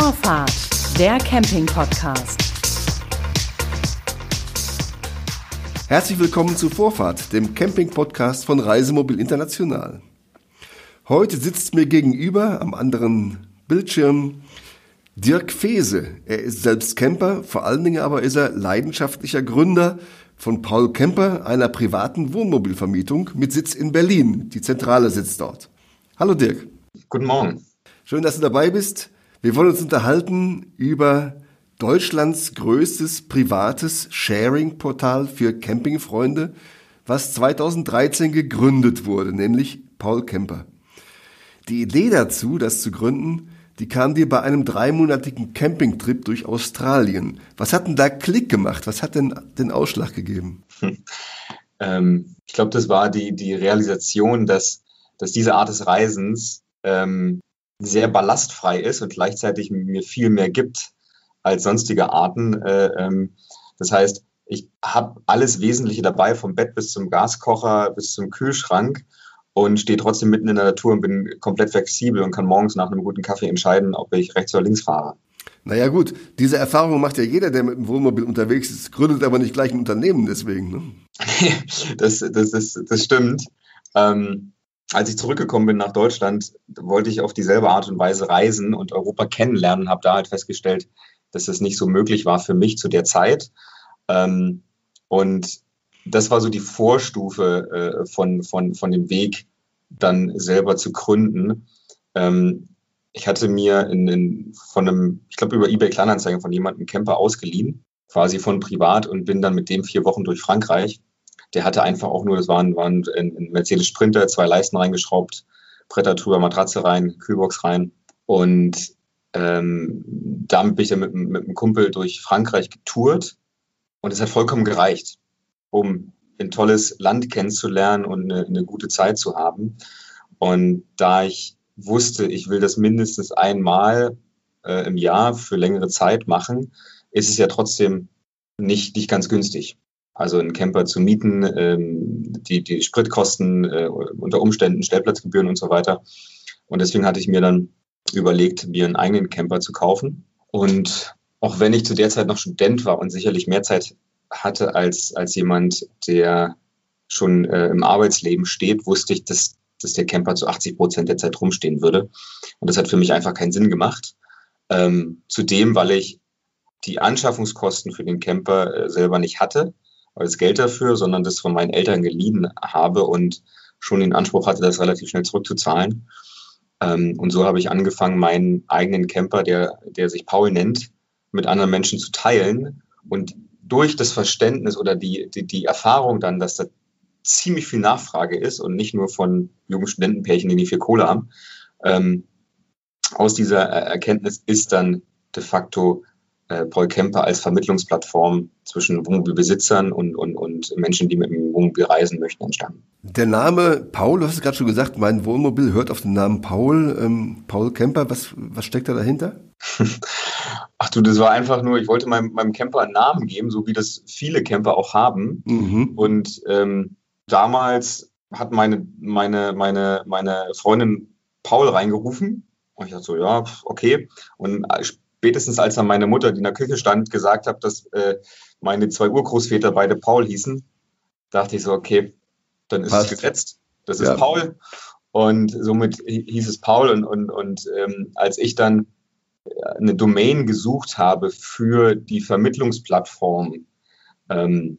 Vorfahrt, der Camping-Podcast. Herzlich willkommen zu Vorfahrt, dem Camping-Podcast von Reisemobil International. Heute sitzt mir gegenüber am anderen Bildschirm Dirk Fese. Er ist selbst Camper, vor allen Dingen aber ist er leidenschaftlicher Gründer von Paul Camper, einer privaten Wohnmobilvermietung mit Sitz in Berlin. Die Zentrale sitzt dort. Hallo Dirk. Guten Morgen. Schön, dass du dabei bist. Wir wollen uns unterhalten über Deutschlands größtes privates Sharing-Portal für Campingfreunde, was 2013 gegründet wurde, nämlich Paul Camper. Die Idee dazu, das zu gründen, die kam dir bei einem dreimonatigen Campingtrip durch Australien. Was hat denn da Klick gemacht? Was hat denn den Ausschlag gegeben? Hm. Ähm, ich glaube, das war die, die Realisation, dass, dass diese Art des Reisens ähm, sehr ballastfrei ist und gleichzeitig mir viel mehr gibt als sonstige Arten. Äh, ähm, das heißt, ich habe alles Wesentliche dabei, vom Bett bis zum Gaskocher bis zum Kühlschrank und stehe trotzdem mitten in der Natur und bin komplett flexibel und kann morgens nach einem guten Kaffee entscheiden, ob ich rechts oder links fahre. Naja gut, diese Erfahrung macht ja jeder, der mit dem Wohnmobil unterwegs ist, gründet aber nicht gleich ein Unternehmen deswegen. Ne? das, das, das, das stimmt. Ähm, als ich zurückgekommen bin nach Deutschland, wollte ich auf dieselbe Art und Weise reisen und Europa kennenlernen, habe da halt festgestellt, dass das nicht so möglich war für mich zu der Zeit. Ähm, und das war so die Vorstufe äh, von, von, von dem Weg, dann selber zu gründen. Ähm, ich hatte mir in, in, von einem, ich glaube über eBay Kleinanzeigen von jemandem einen Camper ausgeliehen, quasi von privat und bin dann mit dem vier Wochen durch Frankreich der hatte einfach auch nur, das waren, waren ein Mercedes Sprinter, zwei Leisten reingeschraubt, Bretter drüber, Matratze rein, Kühlbox rein. Und ähm, damit bin ich dann mit, mit einem Kumpel durch Frankreich getourt. Und es hat vollkommen gereicht, um ein tolles Land kennenzulernen und eine, eine gute Zeit zu haben. Und da ich wusste, ich will das mindestens einmal äh, im Jahr für längere Zeit machen, ist es ja trotzdem nicht, nicht ganz günstig also einen Camper zu mieten, ähm, die, die Spritkosten, äh, unter Umständen Stellplatzgebühren und so weiter. Und deswegen hatte ich mir dann überlegt, mir einen eigenen Camper zu kaufen. Und auch wenn ich zu der Zeit noch Student war und sicherlich mehr Zeit hatte als, als jemand, der schon äh, im Arbeitsleben steht, wusste ich, dass, dass der Camper zu 80 Prozent der Zeit rumstehen würde. Und das hat für mich einfach keinen Sinn gemacht. Ähm, zudem, weil ich die Anschaffungskosten für den Camper äh, selber nicht hatte als Geld dafür, sondern das von meinen Eltern geliehen habe und schon den Anspruch hatte, das relativ schnell zurückzuzahlen. Ähm, und so habe ich angefangen, meinen eigenen Camper, der, der sich Paul nennt, mit anderen Menschen zu teilen. Und durch das Verständnis oder die, die, die Erfahrung dann, dass da ziemlich viel Nachfrage ist und nicht nur von jungen Studentenpärchen, die nicht viel Kohle haben, ähm, aus dieser Erkenntnis ist dann de facto äh, Paul Kemper als Vermittlungsplattform zwischen Wohnmobilbesitzern und, und, und Menschen, die mit dem Wohnmobil reisen möchten, entstanden. Der Name Paul, du hast es gerade schon gesagt, mein Wohnmobil hört auf den Namen Paul. Ähm, Paul Kemper, was, was steckt da dahinter? Ach du, das war einfach nur, ich wollte meinem, meinem Camper einen Namen geben, so wie das viele Camper auch haben. Mhm. Und ähm, damals hat meine, meine, meine, meine Freundin Paul reingerufen. Und ich dachte so, ja, okay. Und spätestens als dann meine Mutter, die in der Küche stand, gesagt hat, dass äh, meine zwei Urgroßväter beide Paul hießen, dachte ich so, okay, dann ist Passt. es gesetzt. Das ja. ist Paul. Und somit hieß es Paul. Und, und, und ähm, als ich dann äh, eine Domain gesucht habe für die Vermittlungsplattform, ähm,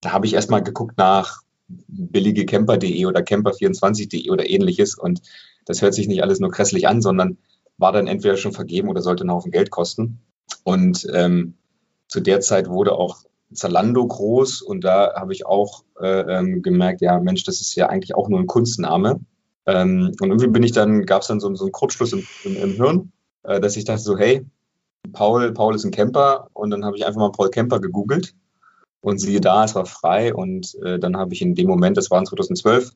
da habe ich erstmal geguckt nach billigecamper.de oder camper24.de oder ähnliches. Und das hört sich nicht alles nur grässlich an, sondern war dann entweder schon vergeben oder sollte einen Haufen Geld kosten. Und ähm, zu der Zeit wurde auch Zalando groß und da habe ich auch äh, ähm, gemerkt, ja Mensch, das ist ja eigentlich auch nur ein Kunstname. Ähm, und irgendwie bin ich dann, gab es dann so, so einen Kurzschluss im, im, im Hirn, äh, dass ich dachte so, hey, Paul, Paul ist ein Camper und dann habe ich einfach mal Paul Camper gegoogelt und siehe da, es war frei und äh, dann habe ich in dem Moment, das war in 2012,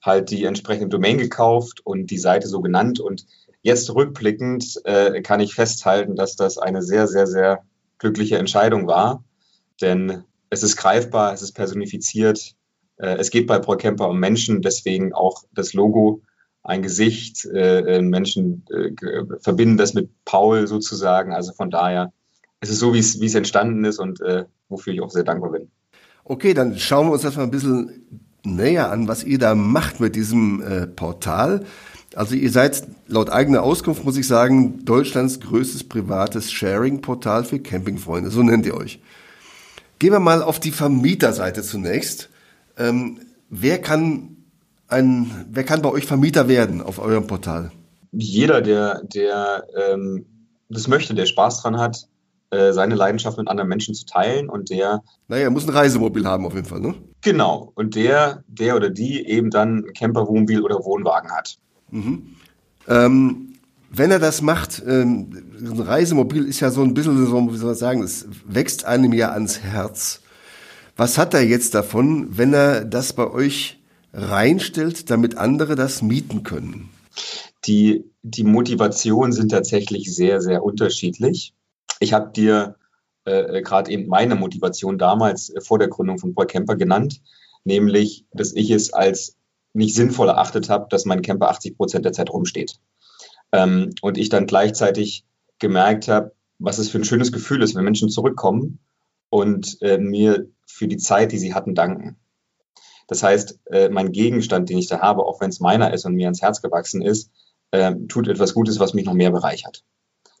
halt die entsprechende Domain gekauft und die Seite so genannt und Jetzt rückblickend äh, kann ich festhalten, dass das eine sehr, sehr, sehr glückliche Entscheidung war, denn es ist greifbar, es ist personifiziert, äh, es geht bei ProCamper um Menschen, deswegen auch das Logo ein Gesicht. Äh, äh Menschen äh, verbinden das mit Paul sozusagen. Also von daher es ist so, wie es, wie es entstanden ist und äh, wofür ich auch sehr dankbar bin. Okay, dann schauen wir uns das mal ein bisschen näher an, was ihr da macht mit diesem äh, Portal. Also ihr seid laut eigener Auskunft, muss ich sagen, Deutschlands größtes privates Sharing-Portal für Campingfreunde. So nennt ihr euch. Gehen wir mal auf die Vermieterseite zunächst. Ähm, wer kann ein, wer kann bei euch Vermieter werden auf eurem Portal? Jeder, der, der ähm, das möchte, der Spaß dran hat, äh, seine Leidenschaft mit anderen Menschen zu teilen und der. Naja, er muss ein Reisemobil haben auf jeden Fall, ne? Genau. Und der, der oder die eben dann Camper, Wohnmobil oder Wohnwagen hat. Mhm. Ähm, wenn er das macht, ähm, ein Reisemobil ist ja so ein bisschen so, wie soll man sagen, es wächst einem ja ans Herz. Was hat er jetzt davon, wenn er das bei euch reinstellt, damit andere das mieten können? Die, die Motivationen sind tatsächlich sehr, sehr unterschiedlich. Ich habe dir äh, gerade eben meine Motivation damals äh, vor der Gründung von Paul Camper genannt, nämlich, dass ich es als nicht sinnvoll erachtet habe, dass mein Camper 80 Prozent der Zeit rumsteht. Ähm, und ich dann gleichzeitig gemerkt habe, was es für ein schönes Gefühl ist, wenn Menschen zurückkommen und äh, mir für die Zeit, die sie hatten, danken. Das heißt, äh, mein Gegenstand, den ich da habe, auch wenn es meiner ist und mir ans Herz gewachsen ist, äh, tut etwas Gutes, was mich noch mehr bereichert.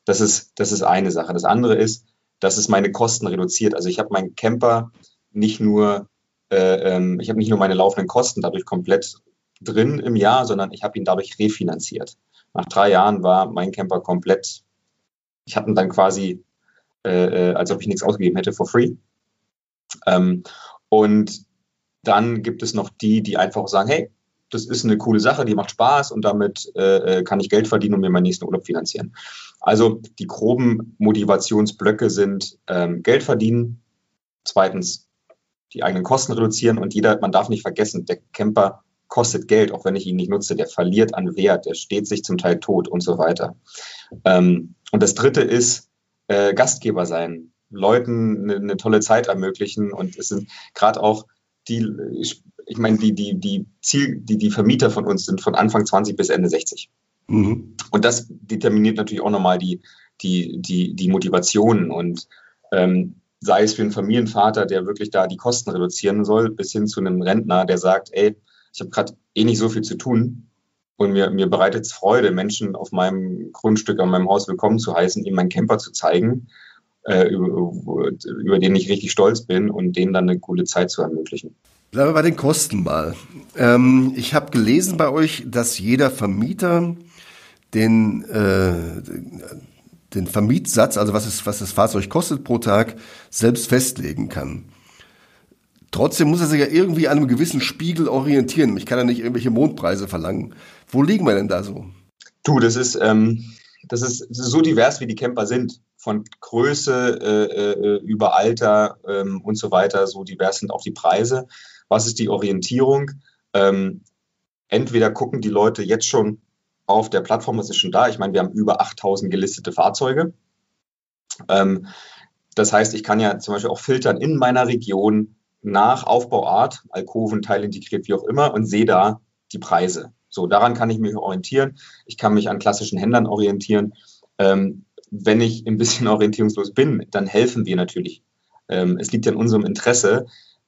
Das ist, das ist eine Sache. Das andere ist, dass es meine Kosten reduziert. Also ich habe meinen Camper nicht nur, äh, ähm, ich habe nicht nur meine laufenden Kosten dadurch komplett drin im Jahr, sondern ich habe ihn dadurch refinanziert. Nach drei Jahren war mein Camper komplett, ich hatte ihn dann quasi, äh, äh, als ob ich nichts ausgegeben hätte, for free. Ähm, und dann gibt es noch die, die einfach sagen, hey, das ist eine coole Sache, die macht Spaß und damit äh, äh, kann ich Geld verdienen und mir meinen nächsten Urlaub finanzieren. Also die groben Motivationsblöcke sind ähm, Geld verdienen, zweitens die eigenen Kosten reduzieren und jeder, man darf nicht vergessen, der Camper kostet Geld, auch wenn ich ihn nicht nutze, der verliert an Wert, der steht sich zum Teil tot und so weiter. Ähm, und das dritte ist äh, Gastgeber sein, Leuten eine, eine tolle Zeit ermöglichen und es sind gerade auch die ich meine, die, die, die Ziel, die, die Vermieter von uns sind von Anfang 20 bis Ende 60. Mhm. Und das determiniert natürlich auch nochmal die, die, die, die Motivationen und ähm, sei es für einen Familienvater, der wirklich da die Kosten reduzieren soll, bis hin zu einem Rentner, der sagt, ey, ich habe gerade eh nicht so viel zu tun und mir, mir bereitet es Freude, Menschen auf meinem Grundstück, an meinem Haus willkommen zu heißen, ihm meinen Camper zu zeigen, äh, über, über den ich richtig stolz bin und denen dann eine coole Zeit zu ermöglichen. Bleiben wir bei den Kosten mal. Ähm, ich habe gelesen bei euch, dass jeder Vermieter den, äh, den Vermietsatz, also was, es, was das Fahrzeug kostet pro Tag, selbst festlegen kann. Trotzdem muss er sich ja irgendwie an einem gewissen Spiegel orientieren. Ich kann ja nicht irgendwelche Mondpreise verlangen. Wo liegen wir denn da so? Du, das ist, ähm, das ist so divers, wie die Camper sind. Von Größe äh, äh, über Alter ähm, und so weiter, so divers sind auch die Preise. Was ist die Orientierung? Ähm, entweder gucken die Leute jetzt schon auf der Plattform, was ist schon da. Ich meine, wir haben über 8000 gelistete Fahrzeuge. Ähm, das heißt, ich kann ja zum Beispiel auch filtern in meiner Region nach Aufbauart, Alkoven, teilintegriert, wie auch immer, und sehe da die Preise. So, daran kann ich mich orientieren. Ich kann mich an klassischen Händlern orientieren. Ähm, wenn ich ein bisschen orientierungslos bin, dann helfen wir natürlich. Ähm, es liegt ja in unserem Interesse,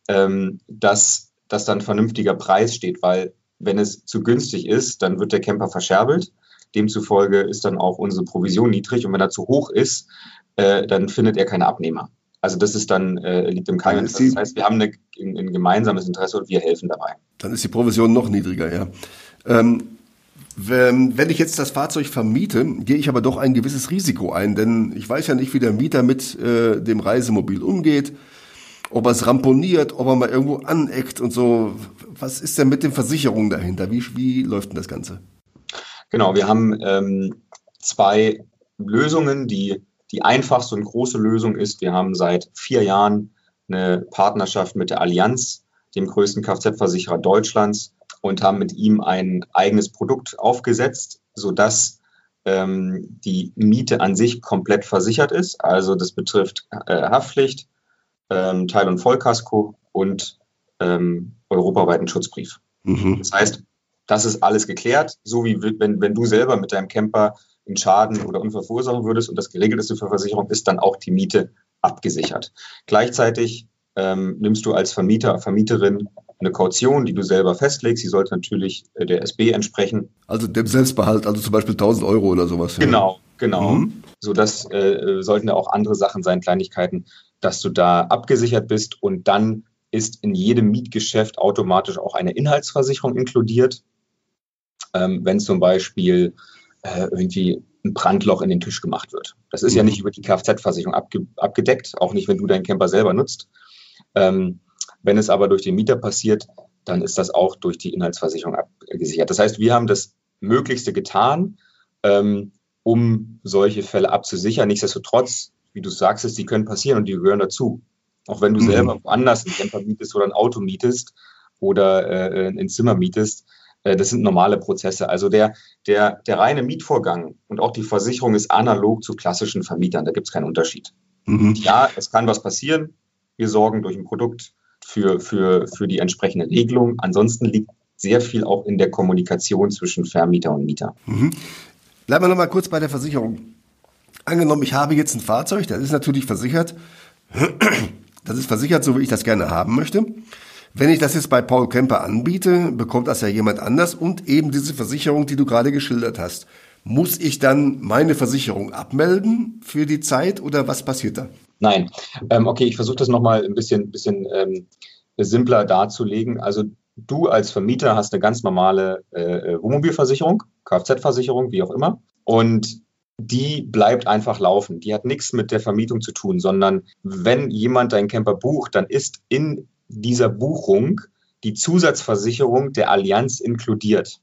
ähm, dass, dass dann ein vernünftiger Preis steht, weil wenn es zu günstig ist, dann wird der Camper verscherbelt. Demzufolge ist dann auch unsere Provision niedrig und wenn er zu hoch ist, äh, dann findet er keine Abnehmer. Also das ist dann, äh, liegt im Keim. Das heißt, wir haben eine, ein, ein, gemeinsames Interesse und wir helfen dabei. Dann ist die Provision noch niedriger, ja. Ähm, wenn ich jetzt das Fahrzeug vermiete, gehe ich aber doch ein gewisses Risiko ein, denn ich weiß ja nicht, wie der Mieter mit äh, dem Reisemobil umgeht ob er es ramponiert, ob er mal irgendwo aneckt und so. Was ist denn mit den Versicherungen dahinter? Wie, wie läuft denn das Ganze? Genau, wir haben ähm, zwei Lösungen. Die, die einfachste und große Lösung ist, wir haben seit vier Jahren eine Partnerschaft mit der Allianz, dem größten Kfz-Versicherer Deutschlands, und haben mit ihm ein eigenes Produkt aufgesetzt, sodass ähm, die Miete an sich komplett versichert ist. Also das betrifft äh, Haftpflicht, ähm, Teil- und Vollkasko und ähm, europaweiten Schutzbrief. Mhm. Das heißt, Das ist alles geklärt, so wie wenn, wenn du selber mit deinem Camper einen Schaden oder Unfall verursachen würdest und das geregelt ist für Versicherung, ist dann auch die Miete abgesichert. Gleichzeitig ähm, nimmst du als Vermieter, Vermieterin eine Kaution, die du selber festlegst. Sie sollte natürlich äh, der SB entsprechen. Also dem Selbstbehalt, also zum Beispiel 1000 Euro oder sowas. Genau, genau. Mhm. So das äh, sollten ja auch andere Sachen sein, Kleinigkeiten, dass du da abgesichert bist und dann ist in jedem Mietgeschäft automatisch auch eine Inhaltsversicherung inkludiert. Ähm, wenn zum Beispiel äh, irgendwie ein Brandloch in den Tisch gemacht wird. Das ist mhm. ja nicht über die Kfz-Versicherung abge abgedeckt, auch nicht, wenn du deinen Camper selber nutzt. Ähm, wenn es aber durch den Mieter passiert, dann ist das auch durch die Inhaltsversicherung abgesichert. Das heißt, wir haben das Möglichste getan, ähm, um solche Fälle abzusichern. Nichtsdestotrotz, wie du sagst, die können passieren und die gehören dazu. Auch wenn du mhm. selber woanders einen Camper mietest oder ein Auto mietest oder äh, ein Zimmer mietest, äh, das sind normale Prozesse. Also der, der, der reine Mietvorgang und auch die Versicherung ist analog zu klassischen Vermietern. Da gibt es keinen Unterschied. Mhm. Ja, es kann was passieren. Wir sorgen durch ein Produkt für, für, für die entsprechende Regelung. Ansonsten liegt sehr viel auch in der Kommunikation zwischen Vermieter und Mieter. Mhm. Bleiben wir nochmal kurz bei der Versicherung. Angenommen, ich habe jetzt ein Fahrzeug, das ist natürlich versichert. Das ist versichert, so wie ich das gerne haben möchte. Wenn ich das jetzt bei Paul Kemper anbiete, bekommt das ja jemand anders und eben diese Versicherung, die du gerade geschildert hast. Muss ich dann meine Versicherung abmelden für die Zeit oder was passiert da? Nein. Ähm, okay, ich versuche das nochmal ein bisschen, bisschen ähm, simpler darzulegen. Also du als Vermieter hast eine ganz normale äh, Wohnmobilversicherung, Kfz-Versicherung, wie auch immer. Und die bleibt einfach laufen. Die hat nichts mit der Vermietung zu tun, sondern wenn jemand deinen Camper bucht, dann ist in dieser Buchung die Zusatzversicherung der Allianz inkludiert.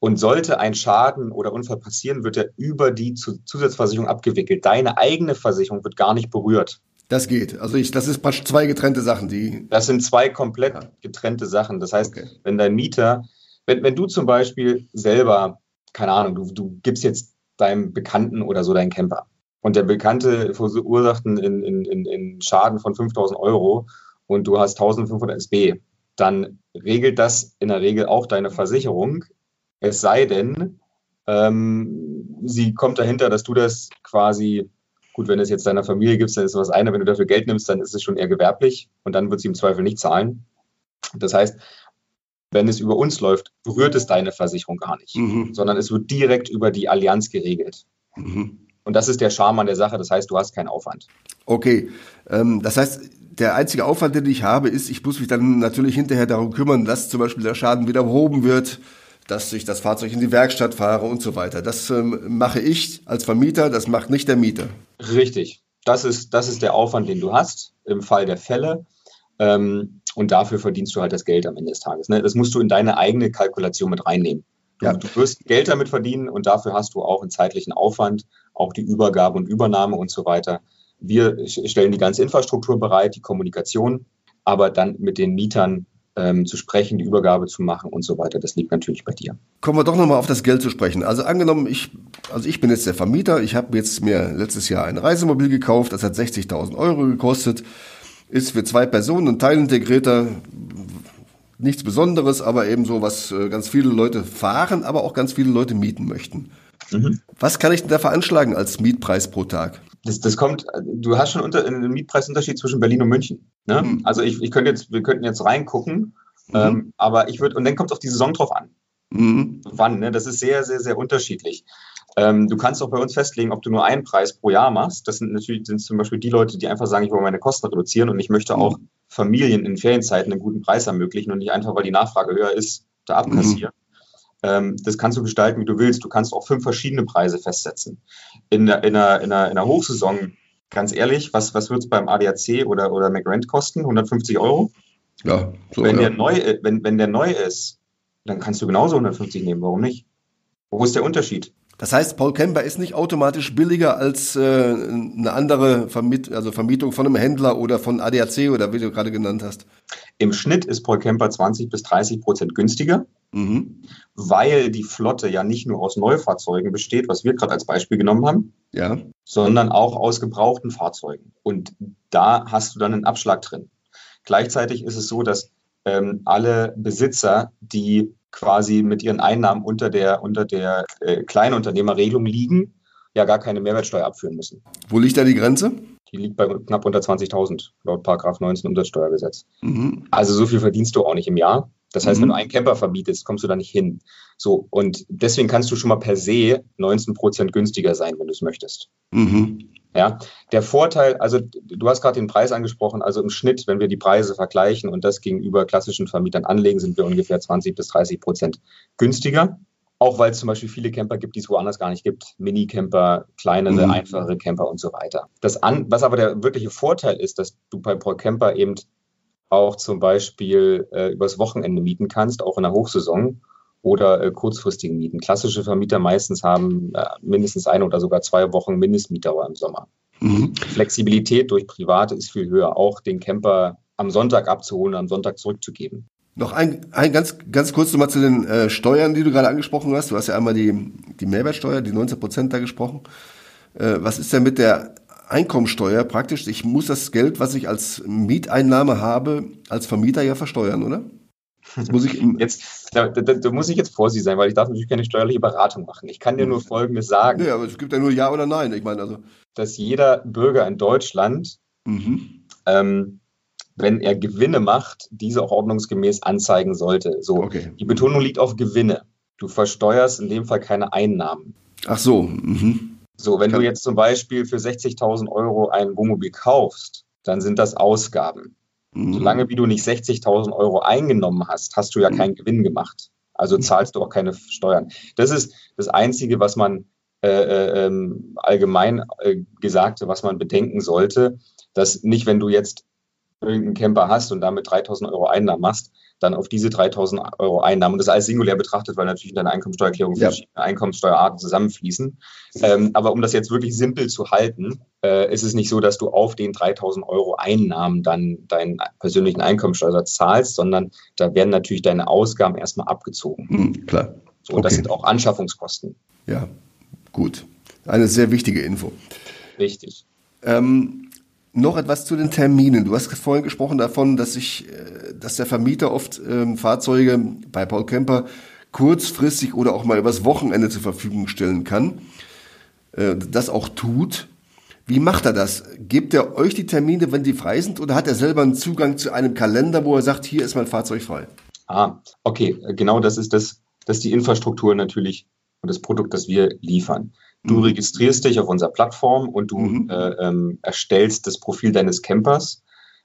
Und sollte ein Schaden oder Unfall passieren, wird er über die Zusatzversicherung abgewickelt. Deine eigene Versicherung wird gar nicht berührt. Das geht. Also ich, das ist zwei getrennte Sachen, die. Das sind zwei komplett ja. getrennte Sachen. Das heißt, okay. wenn dein Mieter, wenn, wenn du zum Beispiel selber, keine Ahnung, du, du gibst jetzt deinem Bekannten oder so deinen Camper und der Bekannte verursacht einen in, in, in Schaden von 5000 Euro und du hast 1500 SB, dann regelt das in der Regel auch deine Versicherung. Es sei denn, ähm, sie kommt dahinter, dass du das quasi, gut, wenn es jetzt deiner Familie gibt, dann ist das eine, wenn du dafür Geld nimmst, dann ist es schon eher gewerblich und dann wird sie im Zweifel nicht zahlen. Das heißt, wenn es über uns läuft, berührt es deine Versicherung gar nicht, mhm. sondern es wird direkt über die Allianz geregelt. Mhm. Und das ist der Charme an der Sache. Das heißt, du hast keinen Aufwand. Okay. Ähm, das heißt, der einzige Aufwand, den ich habe, ist, ich muss mich dann natürlich hinterher darum kümmern, dass zum Beispiel der Schaden wieder behoben wird, dass ich das Fahrzeug in die Werkstatt fahre und so weiter. Das ähm, mache ich als Vermieter, das macht nicht der Mieter. Richtig. Das ist, das ist der Aufwand, den du hast im Fall der Fälle. Ähm, und dafür verdienst du halt das Geld am Ende des Tages. Ne? Das musst du in deine eigene Kalkulation mit reinnehmen. Du, ja. du wirst Geld damit verdienen und dafür hast du auch einen zeitlichen Aufwand, auch die Übergabe und Übernahme und so weiter. Wir stellen die ganze Infrastruktur bereit, die Kommunikation, aber dann mit den Mietern ähm, zu sprechen, die Übergabe zu machen und so weiter, das liegt natürlich bei dir. Kommen wir doch nochmal auf das Geld zu sprechen. Also angenommen, ich, also ich bin jetzt der Vermieter, ich habe jetzt mir letztes Jahr ein Reisemobil gekauft, das hat 60.000 Euro gekostet, ist für zwei Personen ein Teilintegrierter, nichts Besonderes, aber eben so, was äh, ganz viele Leute fahren, aber auch ganz viele Leute mieten möchten. Mhm. Was kann ich denn da veranschlagen als Mietpreis pro Tag? Das, das kommt, du hast schon unter, einen Mietpreisunterschied zwischen Berlin und München. Ne? Mhm. Also ich, ich könnte jetzt, wir könnten jetzt reingucken, mhm. ähm, aber ich würde, und dann kommt es auf die Saison drauf an. Mhm. Wann, ne? Das ist sehr, sehr, sehr unterschiedlich. Ähm, du kannst auch bei uns festlegen, ob du nur einen Preis pro Jahr machst. Das sind natürlich sind zum Beispiel die Leute, die einfach sagen, ich will meine Kosten reduzieren und ich möchte auch mhm. Familien in Ferienzeiten einen guten Preis ermöglichen und nicht einfach, weil die Nachfrage höher ist, da abkassieren. Ähm, das kannst du gestalten, wie du willst. Du kannst auch fünf verschiedene Preise festsetzen. In der, in der, in der, in der Hochsaison, ganz ehrlich, was, was wird es beim ADAC oder, oder McRent kosten? 150 Euro? Ja, so, wenn, ja. Der neu, wenn, wenn der neu ist, dann kannst du genauso 150 nehmen. Warum nicht? Wo ist der Unterschied? Das heißt, Paul Kemper ist nicht automatisch billiger als äh, eine andere Vermiet also Vermietung von einem Händler oder von ADAC oder wie du gerade genannt hast. Im Schnitt ist Paul Kemper 20 bis 30 Prozent günstiger, mhm. weil die Flotte ja nicht nur aus Neufahrzeugen besteht, was wir gerade als Beispiel genommen haben, ja. sondern auch aus gebrauchten Fahrzeugen. Und da hast du dann einen Abschlag drin. Gleichzeitig ist es so, dass ähm, alle Besitzer, die quasi mit ihren Einnahmen unter der, unter der äh, Kleinunternehmerregelung liegen, ja gar keine Mehrwertsteuer abführen müssen. Wo liegt da die Grenze? Die liegt bei knapp unter 20.000 laut Paragraph 19 Umsatzsteuergesetz. Mhm. Also so viel verdienst du auch nicht im Jahr. Das heißt, mhm. wenn du einen Camper vermietest, kommst du da nicht hin. So, und deswegen kannst du schon mal per se 19 Prozent günstiger sein, wenn du es möchtest. Mhm. Ja, der Vorteil, also du hast gerade den Preis angesprochen, also im Schnitt, wenn wir die Preise vergleichen und das gegenüber klassischen Vermietern anlegen, sind wir ungefähr 20 bis 30 Prozent günstiger. Auch weil es zum Beispiel viele Camper gibt, die es woanders gar nicht gibt. Mini-Camper, kleinere, mhm. einfachere Camper und so weiter. Das an, was aber der wirkliche Vorteil ist, dass du bei Pro Camper eben auch zum Beispiel äh, übers Wochenende mieten kannst, auch in der Hochsaison oder äh, kurzfristigen Mieten. Klassische Vermieter meistens haben äh, mindestens eine oder sogar zwei Wochen Mindestmietdauer im Sommer. Mhm. Flexibilität durch Private ist viel höher, auch den Camper am Sonntag abzuholen und am Sonntag zurückzugeben. Noch ein, ein ganz, ganz kurz nochmal zu den äh, Steuern, die du gerade angesprochen hast. Du hast ja einmal die, die Mehrwertsteuer, die 19 Prozent da gesprochen. Äh, was ist denn mit der Einkommensteuer praktisch? Ich muss das Geld, was ich als Mieteinnahme habe, als Vermieter ja versteuern, oder? Das muss ich jetzt, da, da, da, muss ich jetzt vorsichtig sein, weil ich darf natürlich keine steuerliche Beratung machen. Ich kann dir nur Folgendes sagen. Nee, aber es gibt ja nur Ja oder Nein. Ich meine also. Dass jeder Bürger in Deutschland, mhm. ähm, wenn er Gewinne macht, diese auch ordnungsgemäß anzeigen sollte. So, okay. die Betonung liegt auf Gewinne. Du versteuerst in dem Fall keine Einnahmen. Ach so. Mhm. So, wenn du jetzt zum Beispiel für 60.000 Euro ein Wohnmobil kaufst, dann sind das Ausgaben. Mhm. Solange wie du nicht 60.000 Euro eingenommen hast, hast du ja mhm. keinen Gewinn gemacht. Also zahlst du auch keine Steuern. Das ist das Einzige, was man äh, äh, ähm, allgemein äh, gesagt, was man bedenken sollte, dass nicht, wenn du jetzt irgendeinen Camper hast und damit 3.000 Euro Einnahmen machst, dann auf diese 3000 Euro Einnahmen, und das alles singulär betrachtet, weil natürlich in deiner Einkommensteuererklärung ja. verschiedene Einkommensteuerarten zusammenfließen. Ähm, aber um das jetzt wirklich simpel zu halten, äh, ist es nicht so, dass du auf den 3000 Euro Einnahmen dann deinen persönlichen Einkommensteuersatz zahlst, sondern da werden natürlich deine Ausgaben erstmal abgezogen. Mhm, klar. So, okay. Das sind auch Anschaffungskosten. Ja, gut. Eine sehr wichtige Info. Richtig. Ähm, noch etwas zu den Terminen. Du hast vorhin gesprochen davon, dass ich, äh, dass der Vermieter oft ähm, Fahrzeuge bei Paul Kemper kurzfristig oder auch mal übers Wochenende zur Verfügung stellen kann. Äh, das auch tut. Wie macht er das? Gibt er euch die Termine, wenn die frei sind, oder hat er selber einen Zugang zu einem Kalender, wo er sagt, hier ist mein Fahrzeug frei? Ah, okay, genau das ist das, das ist die Infrastruktur natürlich und das Produkt, das wir liefern. Du mhm. registrierst dich auf unserer Plattform und du mhm. äh, ähm, erstellst das Profil deines Campers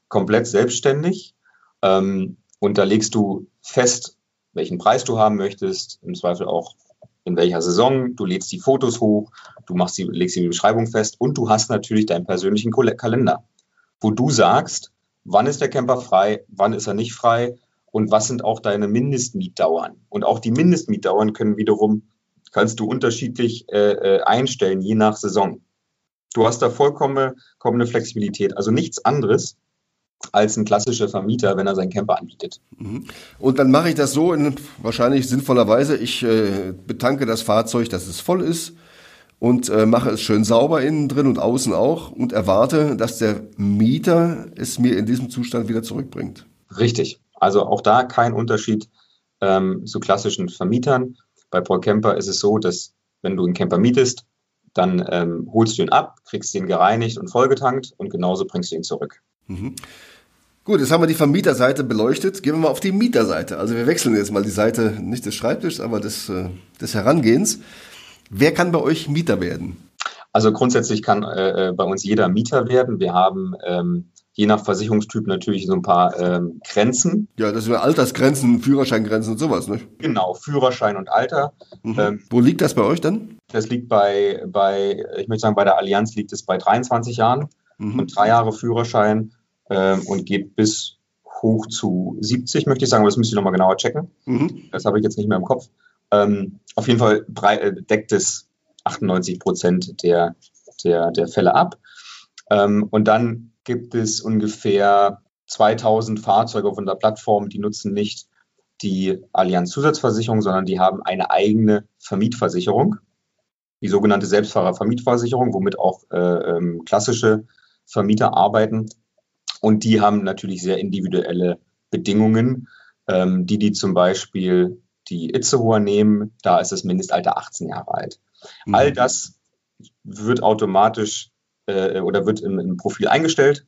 komplett selbstständig. Ähm, und da legst du fest, welchen Preis du haben möchtest, im Zweifel auch in welcher Saison. Du lädst die Fotos hoch, du machst die, legst die Beschreibung fest und du hast natürlich deinen persönlichen Kalender, wo du sagst, wann ist der Camper frei, wann ist er nicht frei und was sind auch deine Mindestmietdauern. Und auch die Mindestmietdauern können wiederum kannst du unterschiedlich äh, äh, einstellen, je nach Saison. Du hast da vollkommene, Flexibilität. Also nichts anderes als ein klassischer Vermieter, wenn er seinen Camper anbietet. Mhm. Und dann mache ich das so in wahrscheinlich sinnvoller Weise. Ich äh, betanke das Fahrzeug, dass es voll ist und äh, mache es schön sauber innen drin und außen auch und erwarte, dass der Mieter es mir in diesem Zustand wieder zurückbringt. Richtig. Also auch da kein Unterschied ähm, zu klassischen Vermietern. Bei Paul Camper ist es so, dass wenn du einen Camper mietest, dann ähm, holst du ihn ab, kriegst ihn gereinigt und vollgetankt und genauso bringst du ihn zurück. Mhm. Gut, jetzt haben wir die Vermieterseite beleuchtet. Gehen wir mal auf die Mieterseite. Also wir wechseln jetzt mal die Seite nicht des Schreibtischs, aber des, äh, des Herangehens. Wer kann bei euch Mieter werden? Also grundsätzlich kann äh, äh bei uns jeder Mieter werden. Wir haben ähm, je nach Versicherungstyp natürlich so ein paar ähm, Grenzen. Ja, das sind Altersgrenzen, Führerscheingrenzen und sowas, ne? Genau, Führerschein und Alter. Mhm. Ähm, Wo liegt das bei euch dann? Das liegt bei, bei, ich möchte sagen, bei der Allianz liegt es bei 23 Jahren mhm. und drei Jahre Führerschein ähm, und geht bis hoch zu 70, möchte ich sagen, aber das müsste ich nochmal genauer checken. Mhm. Das habe ich jetzt nicht mehr im Kopf. Ähm, auf jeden Fall äh, deckt es 98 Prozent der, der, der Fälle ab. Ähm, und dann gibt es ungefähr 2000 Fahrzeuge auf unserer Plattform, die nutzen nicht die Allianz Zusatzversicherung, sondern die haben eine eigene Vermietversicherung, die sogenannte Selbstfahrervermietversicherung, womit auch äh, ähm, klassische Vermieter arbeiten. Und die haben natürlich sehr individuelle Bedingungen, ähm, die die zum Beispiel die Itzehoer nehmen, da ist das Mindestalter 18 Jahre alt. Mhm. All das wird automatisch äh, oder wird im, im Profil eingestellt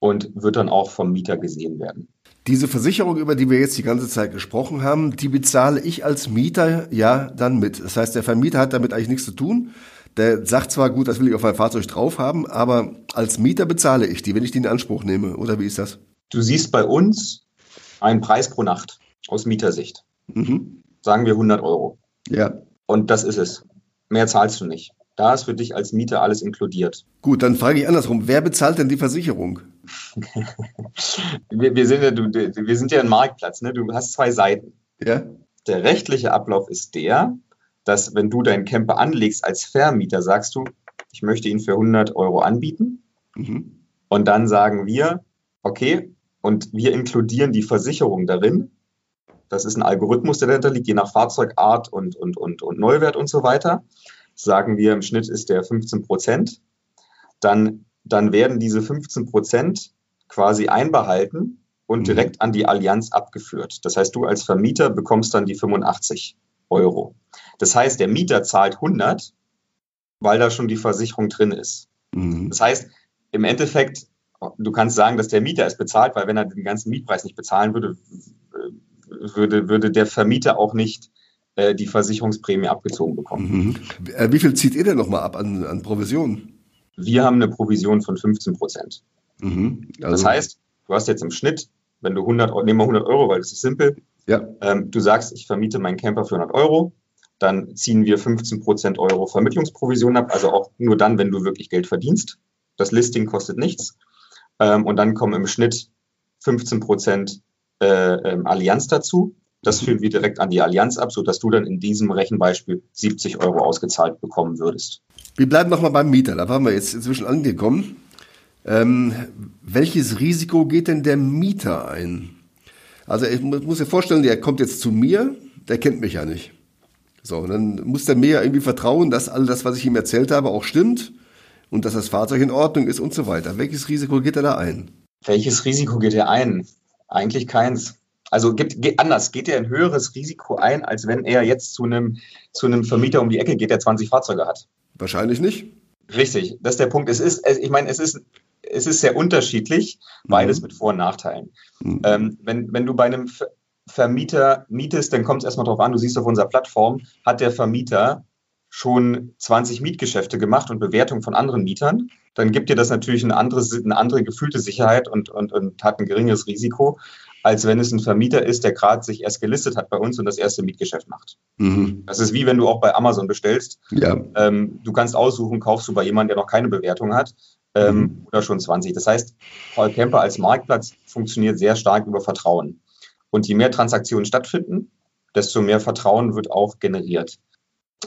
und wird dann auch vom Mieter gesehen werden. Diese Versicherung, über die wir jetzt die ganze Zeit gesprochen haben, die bezahle ich als Mieter ja dann mit. Das heißt, der Vermieter hat damit eigentlich nichts zu tun. Der sagt zwar, gut, das will ich auf mein Fahrzeug drauf haben, aber als Mieter bezahle ich die, wenn ich die in Anspruch nehme. Oder wie ist das? Du siehst bei uns einen Preis pro Nacht aus Mietersicht. Mhm. Sagen wir 100 Euro. Ja. Und das ist es. Mehr zahlst du nicht. Da ist für dich als Mieter alles inkludiert. Gut, dann frage ich andersrum. Wer bezahlt denn die Versicherung? wir, wir, sind ja, du, wir sind ja ein Marktplatz. Ne? Du hast zwei Seiten. Ja. Der rechtliche Ablauf ist der, dass wenn du deinen Camper anlegst als Vermieter, sagst du, ich möchte ihn für 100 Euro anbieten. Mhm. Und dann sagen wir, okay, und wir inkludieren die Versicherung darin. Das ist ein Algorithmus, der dahinter liegt, je nach Fahrzeugart und, und, und, und Neuwert und so weiter sagen wir, im Schnitt ist der 15 Prozent, dann, dann werden diese 15 Prozent quasi einbehalten und mhm. direkt an die Allianz abgeführt. Das heißt, du als Vermieter bekommst dann die 85 Euro. Das heißt, der Mieter zahlt 100, weil da schon die Versicherung drin ist. Mhm. Das heißt, im Endeffekt, du kannst sagen, dass der Mieter es bezahlt, weil wenn er den ganzen Mietpreis nicht bezahlen würde, würde, würde der Vermieter auch nicht äh, die Versicherungsprämie abgezogen bekommen. Mhm. Äh, wie viel zieht ihr denn nochmal ab an, an Provision? Wir haben eine Provision von 15 Prozent. Mhm. Also das heißt, du hast jetzt im Schnitt, wenn du 100, nehmen wir 100 Euro, weil das ist simpel, ja. ähm, du sagst, ich vermiete meinen Camper für 100 Euro, dann ziehen wir 15 Prozent Euro Vermittlungsprovision ab, also auch nur dann, wenn du wirklich Geld verdienst. Das Listing kostet nichts. Ähm, und dann kommen im Schnitt 15 Prozent äh, ähm, Allianz dazu. Das führen wir direkt an die Allianz ab, sodass du dann in diesem Rechenbeispiel 70 Euro ausgezahlt bekommen würdest. Wir bleiben nochmal beim Mieter, da waren wir jetzt inzwischen angekommen. Ähm, welches Risiko geht denn der Mieter ein? Also ich muss mir vorstellen, der kommt jetzt zu mir, der kennt mich ja nicht. So, dann muss der mir ja irgendwie vertrauen, dass all das, was ich ihm erzählt habe, auch stimmt und dass das Fahrzeug in Ordnung ist und so weiter. Welches Risiko geht er da ein? Welches Risiko geht er ein? Eigentlich keins. Also gibt, geht anders, geht er ein höheres Risiko ein, als wenn er jetzt zu einem, zu einem Vermieter um die Ecke geht, der 20 Fahrzeuge hat? Wahrscheinlich nicht. Richtig, das ist der Punkt. Es ist, ich meine, es ist, es ist sehr unterschiedlich, beides mhm. mit Vor- und Nachteilen. Mhm. Ähm, wenn, wenn du bei einem Vermieter mietest, dann kommt es erstmal darauf an, du siehst auf unserer Plattform, hat der Vermieter schon 20 Mietgeschäfte gemacht und Bewertungen von anderen Mietern, dann gibt dir das natürlich eine andere, eine andere gefühlte Sicherheit und, und, und hat ein geringeres Risiko, als wenn es ein Vermieter ist, der gerade sich erst gelistet hat bei uns und das erste Mietgeschäft macht. Mhm. Das ist wie wenn du auch bei Amazon bestellst. Ja. Ähm, du kannst aussuchen, kaufst du bei jemandem, der noch keine Bewertung hat ähm, mhm. oder schon 20. Das heißt, Paul Camper als Marktplatz funktioniert sehr stark über Vertrauen. Und je mehr Transaktionen stattfinden, desto mehr Vertrauen wird auch generiert.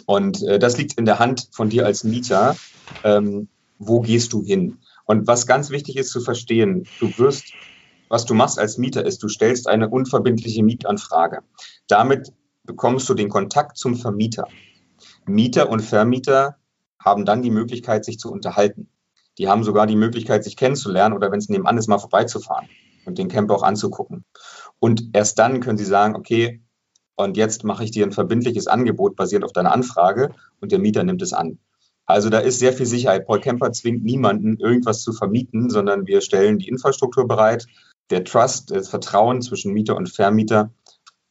Und äh, das liegt in der Hand von dir als Mieter. Ähm, wo gehst du hin? Und was ganz wichtig ist zu verstehen, du wirst was du machst als Mieter ist, du stellst eine unverbindliche Mietanfrage. Damit bekommst du den Kontakt zum Vermieter. Mieter und Vermieter haben dann die Möglichkeit, sich zu unterhalten. Die haben sogar die Möglichkeit, sich kennenzulernen oder wenn es nebenan ist, mal vorbeizufahren und den Camper auch anzugucken. Und erst dann können sie sagen, okay, und jetzt mache ich dir ein verbindliches Angebot basierend auf deiner Anfrage und der Mieter nimmt es an. Also da ist sehr viel Sicherheit. Paul Camper zwingt niemanden, irgendwas zu vermieten, sondern wir stellen die Infrastruktur bereit, der Trust, das Vertrauen zwischen Mieter und Vermieter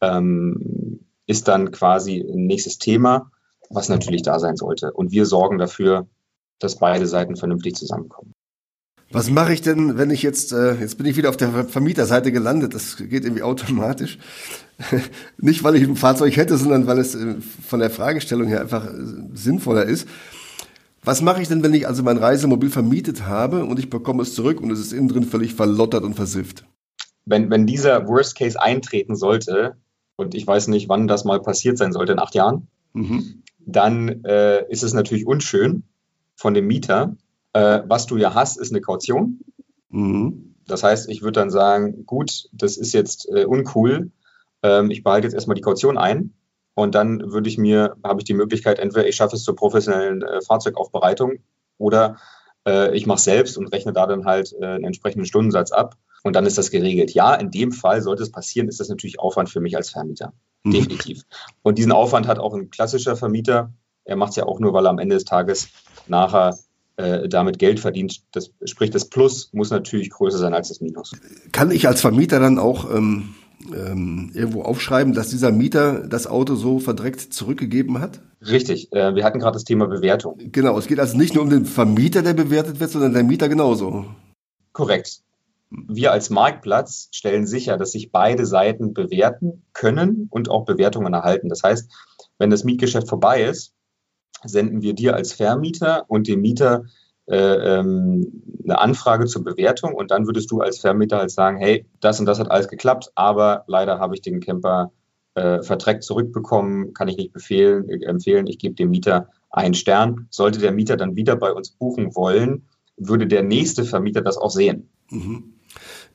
ähm, ist dann quasi ein nächstes Thema, was natürlich da sein sollte. Und wir sorgen dafür, dass beide Seiten vernünftig zusammenkommen. Was mache ich denn, wenn ich jetzt, äh, jetzt bin ich wieder auf der Vermieterseite gelandet, das geht irgendwie automatisch. Nicht, weil ich ein Fahrzeug hätte, sondern weil es äh, von der Fragestellung her einfach äh, sinnvoller ist. Was mache ich denn, wenn ich also mein Reisemobil vermietet habe und ich bekomme es zurück und es ist innen drin völlig verlottert und versifft? Wenn, wenn dieser Worst Case eintreten sollte, und ich weiß nicht, wann das mal passiert sein sollte, in acht Jahren, mhm. dann äh, ist es natürlich unschön von dem Mieter. Äh, was du ja hast, ist eine Kaution. Mhm. Das heißt, ich würde dann sagen, gut, das ist jetzt äh, uncool. Ähm, ich behalte jetzt erstmal die Kaution ein und dann würde ich mir, habe ich die Möglichkeit, entweder ich schaffe es zur professionellen äh, Fahrzeugaufbereitung oder äh, ich mache es selbst und rechne da dann halt äh, einen entsprechenden Stundensatz ab. Und dann ist das geregelt. Ja, in dem Fall sollte es passieren, ist das natürlich Aufwand für mich als Vermieter. Mhm. Definitiv. Und diesen Aufwand hat auch ein klassischer Vermieter. Er macht es ja auch nur, weil er am Ende des Tages nachher äh, damit Geld verdient. Das, sprich, das Plus muss natürlich größer sein als das Minus. Kann ich als Vermieter dann auch ähm, ähm, irgendwo aufschreiben, dass dieser Mieter das Auto so verdreckt zurückgegeben hat? Richtig. Äh, wir hatten gerade das Thema Bewertung. Genau, es geht also nicht nur um den Vermieter, der bewertet wird, sondern der Mieter genauso. Korrekt. Wir als Marktplatz stellen sicher, dass sich beide Seiten bewerten können und auch Bewertungen erhalten. Das heißt, wenn das Mietgeschäft vorbei ist, senden wir dir als Vermieter und dem Mieter äh, ähm, eine Anfrage zur Bewertung und dann würdest du als Vermieter halt sagen, hey, das und das hat alles geklappt, aber leider habe ich den Camper äh, verdreckt zurückbekommen, kann ich nicht befehlen, äh, empfehlen, ich gebe dem Mieter einen Stern. Sollte der Mieter dann wieder bei uns buchen wollen, würde der nächste Vermieter das auch sehen. Mhm.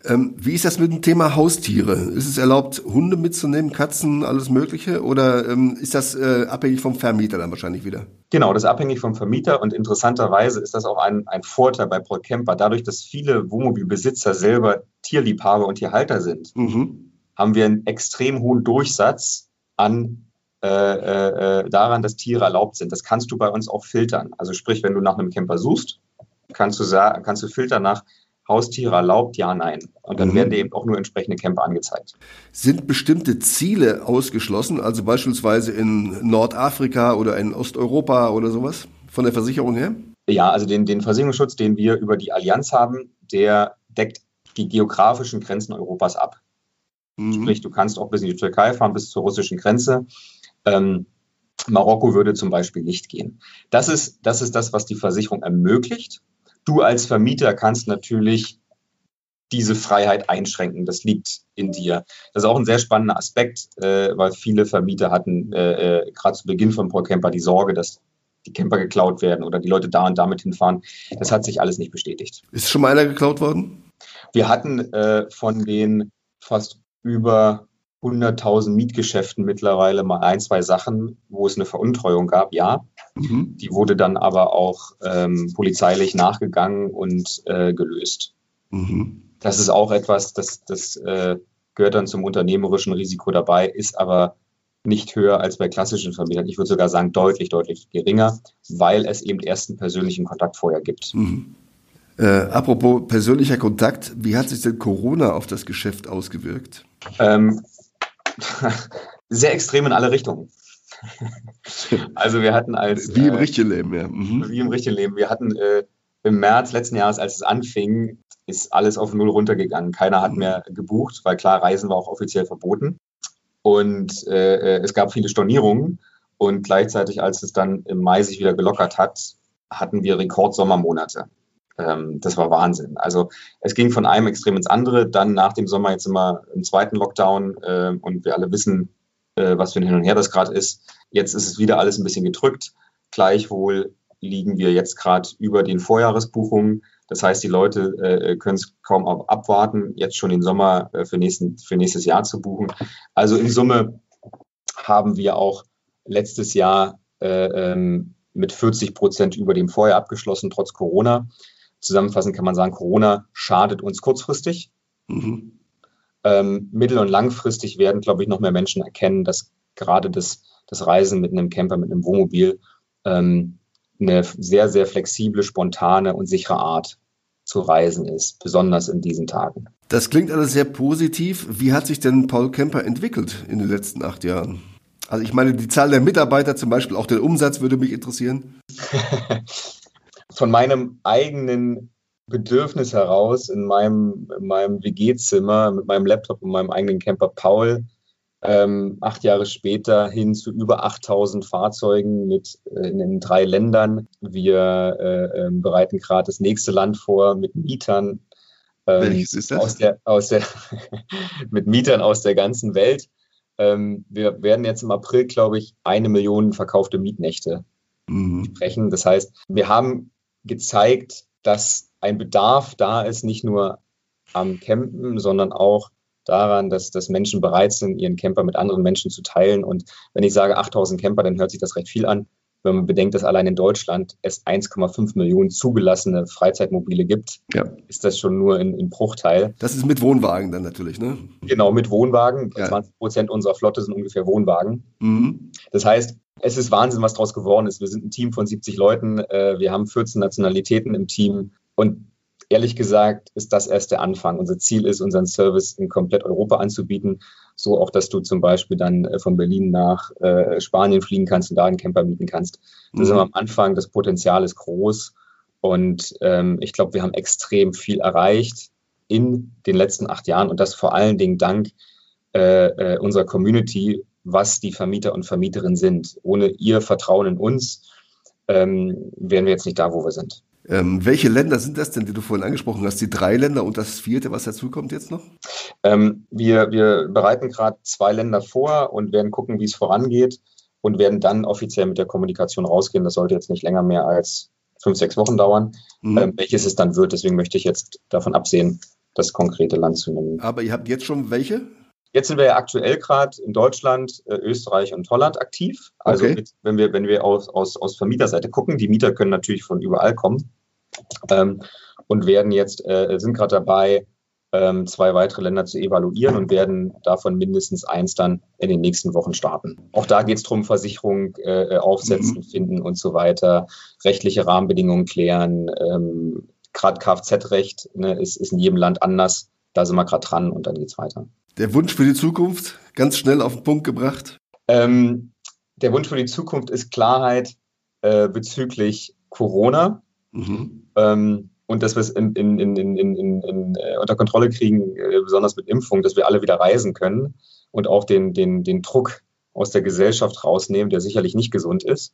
Ähm, wie ist das mit dem Thema Haustiere? Ist es erlaubt, Hunde mitzunehmen, Katzen, alles Mögliche? Oder ähm, ist das äh, abhängig vom Vermieter dann wahrscheinlich wieder? Genau, das ist abhängig vom Vermieter und interessanterweise ist das auch ein, ein Vorteil bei Paul Camper. Dadurch, dass viele Wohnmobilbesitzer selber Tierliebhaber und Tierhalter sind, mhm. haben wir einen extrem hohen Durchsatz an äh, äh, äh daran, dass Tiere erlaubt sind. Das kannst du bei uns auch filtern. Also sprich, wenn du nach einem Camper suchst, kannst du, kannst du filtern nach Haustiere erlaubt, ja, nein. Und dann mhm. werden eben auch nur entsprechende Camper angezeigt. Sind bestimmte Ziele ausgeschlossen, also beispielsweise in Nordafrika oder in Osteuropa oder sowas von der Versicherung her? Ja, also den, den Versicherungsschutz, den wir über die Allianz haben, der deckt die geografischen Grenzen Europas ab. Mhm. Sprich, du kannst auch bis in die Türkei fahren, bis zur russischen Grenze. Ähm, Marokko würde zum Beispiel nicht gehen. Das ist, das ist das, was die Versicherung ermöglicht. Du als Vermieter kannst natürlich diese Freiheit einschränken. Das liegt in dir. Das ist auch ein sehr spannender Aspekt, äh, weil viele Vermieter hatten äh, äh, gerade zu Beginn von Paul Camper die Sorge, dass die Camper geklaut werden oder die Leute da und damit hinfahren. Das hat sich alles nicht bestätigt. Ist schon mal einer geklaut worden? Wir hatten äh, von den fast über 100.000 Mietgeschäften mittlerweile mal ein, zwei Sachen, wo es eine Veruntreuung gab, ja. Mhm. Die wurde dann aber auch ähm, polizeilich nachgegangen und äh, gelöst. Mhm. Das ist auch etwas, das, das äh, gehört dann zum unternehmerischen Risiko dabei, ist aber nicht höher als bei klassischen Vermietern. Ich würde sogar sagen, deutlich, deutlich geringer, weil es eben erst einen persönlichen Kontakt vorher gibt. Mhm. Äh, apropos persönlicher Kontakt, wie hat sich denn Corona auf das Geschäft ausgewirkt? Ähm, sehr extrem in alle Richtungen. also wir hatten als... Wie im äh, richtigen Leben, ja. Mhm. Wie im richtigen Leben. Wir hatten äh, im März letzten Jahres, als es anfing, ist alles auf Null runtergegangen. Keiner hat mhm. mehr gebucht, weil klar, Reisen war auch offiziell verboten. Und äh, äh, es gab viele Stornierungen. Und gleichzeitig, als es dann im Mai sich wieder gelockert hat, hatten wir Rekordsommermonate. Ähm, das war Wahnsinn. Also es ging von einem Extrem ins andere. Dann nach dem Sommer jetzt immer im zweiten Lockdown äh, und wir alle wissen, äh, was für ein Hin und Her das gerade ist. Jetzt ist es wieder alles ein bisschen gedrückt. Gleichwohl liegen wir jetzt gerade über den Vorjahresbuchungen. Das heißt, die Leute äh, können es kaum abwarten, jetzt schon den Sommer äh, für, nächsten, für nächstes Jahr zu buchen. Also in Summe haben wir auch letztes Jahr äh, ähm, mit 40 Prozent über dem Vorjahr abgeschlossen, trotz Corona. Zusammenfassend kann man sagen, Corona schadet uns kurzfristig. Mhm. Ähm, mittel- und langfristig werden, glaube ich, noch mehr Menschen erkennen, dass gerade das, das Reisen mit einem Camper, mit einem Wohnmobil ähm, eine sehr, sehr flexible, spontane und sichere Art zu reisen ist, besonders in diesen Tagen. Das klingt alles sehr positiv. Wie hat sich denn Paul Camper entwickelt in den letzten acht Jahren? Also ich meine, die Zahl der Mitarbeiter zum Beispiel, auch der Umsatz würde mich interessieren. Von meinem eigenen Bedürfnis heraus in meinem, in meinem WG-Zimmer mit meinem Laptop und meinem eigenen Camper Paul ähm, acht Jahre später hin zu über 8000 Fahrzeugen mit, äh, in, in, drei Ländern. Wir äh, äh, bereiten gerade das nächste Land vor mit Mietern. Ähm, Welches ist das? Aus der, aus der mit Mietern aus der ganzen Welt. Ähm, wir werden jetzt im April, glaube ich, eine Million verkaufte Mietnächte mhm. sprechen. Das heißt, wir haben gezeigt, dass ein Bedarf da ist, nicht nur am Campen, sondern auch daran, dass, dass Menschen bereit sind, ihren Camper mit anderen Menschen zu teilen. Und wenn ich sage 8000 Camper, dann hört sich das recht viel an. wenn man bedenkt, dass allein in Deutschland es 1,5 Millionen zugelassene Freizeitmobile gibt, ja. ist das schon nur ein, Bruchteil. Das ist mit Wohnwagen dann natürlich, ne? Genau, mit Wohnwagen. Ja. 20 Prozent unserer Flotte sind ungefähr Wohnwagen. Mhm. Das heißt, es ist Wahnsinn, was daraus geworden ist. Wir sind ein Team von 70 Leuten, äh, wir haben 14 Nationalitäten im Team und ehrlich gesagt ist das erst der Anfang. Unser Ziel ist, unseren Service in komplett Europa anzubieten. So auch, dass du zum Beispiel dann äh, von Berlin nach äh, Spanien fliegen kannst und da einen Camper mieten kannst. Das mhm. ist am Anfang, das Potenzial ist groß. Und ähm, ich glaube, wir haben extrem viel erreicht in den letzten acht Jahren und das vor allen Dingen dank äh, äh unserer Community, was die Vermieter und Vermieterinnen sind. Ohne ihr Vertrauen in uns ähm, wären wir jetzt nicht da, wo wir sind. Ähm, welche Länder sind das denn, die du vorhin angesprochen hast? Die drei Länder und das vierte, was dazu kommt jetzt noch? Ähm, wir, wir bereiten gerade zwei Länder vor und werden gucken, wie es vorangeht und werden dann offiziell mit der Kommunikation rausgehen. Das sollte jetzt nicht länger mehr als fünf, sechs Wochen dauern, mhm. ähm, welches es dann wird. Deswegen möchte ich jetzt davon absehen, das konkrete Land zu nennen. Aber ihr habt jetzt schon welche? Jetzt sind wir ja aktuell gerade in Deutschland, äh, Österreich und Holland aktiv. Also okay. mit, wenn wir, wenn wir aus, aus, aus Vermieterseite gucken, die Mieter können natürlich von überall kommen ähm, und werden jetzt, äh, sind gerade dabei, ähm, zwei weitere Länder zu evaluieren und werden davon mindestens eins dann in den nächsten Wochen starten. Auch da geht es darum, Versicherung äh, aufsetzen, mhm. finden und so weiter, rechtliche Rahmenbedingungen klären. Ähm, gerade Kfz-Recht ne, ist, ist in jedem Land anders. Da sind wir gerade dran und dann geht es weiter. Der Wunsch für die Zukunft, ganz schnell auf den Punkt gebracht? Ähm, der Wunsch für die Zukunft ist Klarheit äh, bezüglich Corona. Mhm. Ähm, und dass wir es in, in, in, äh, unter Kontrolle kriegen, äh, besonders mit Impfung, dass wir alle wieder reisen können und auch den, den, den Druck aus der Gesellschaft rausnehmen, der sicherlich nicht gesund ist.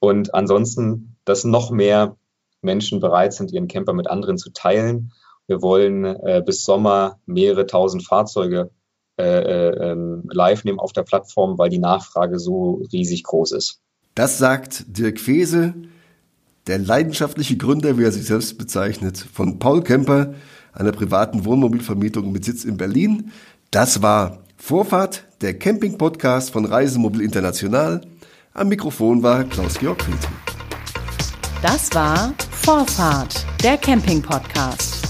Und ansonsten, dass noch mehr Menschen bereit sind, ihren Camper mit anderen zu teilen wir wollen äh, bis Sommer mehrere tausend Fahrzeuge äh, äh, ähm, live nehmen auf der Plattform, weil die Nachfrage so riesig groß ist. Das sagt Dirk Fese, der leidenschaftliche Gründer, wie er sich selbst bezeichnet, von Paul Kemper, einer privaten Wohnmobilvermietung mit Sitz in Berlin. Das war Vorfahrt, der Camping-Podcast von Reisemobil International. Am Mikrofon war Klaus-Georg Friedrich. Das war Vorfahrt, der Camping-Podcast.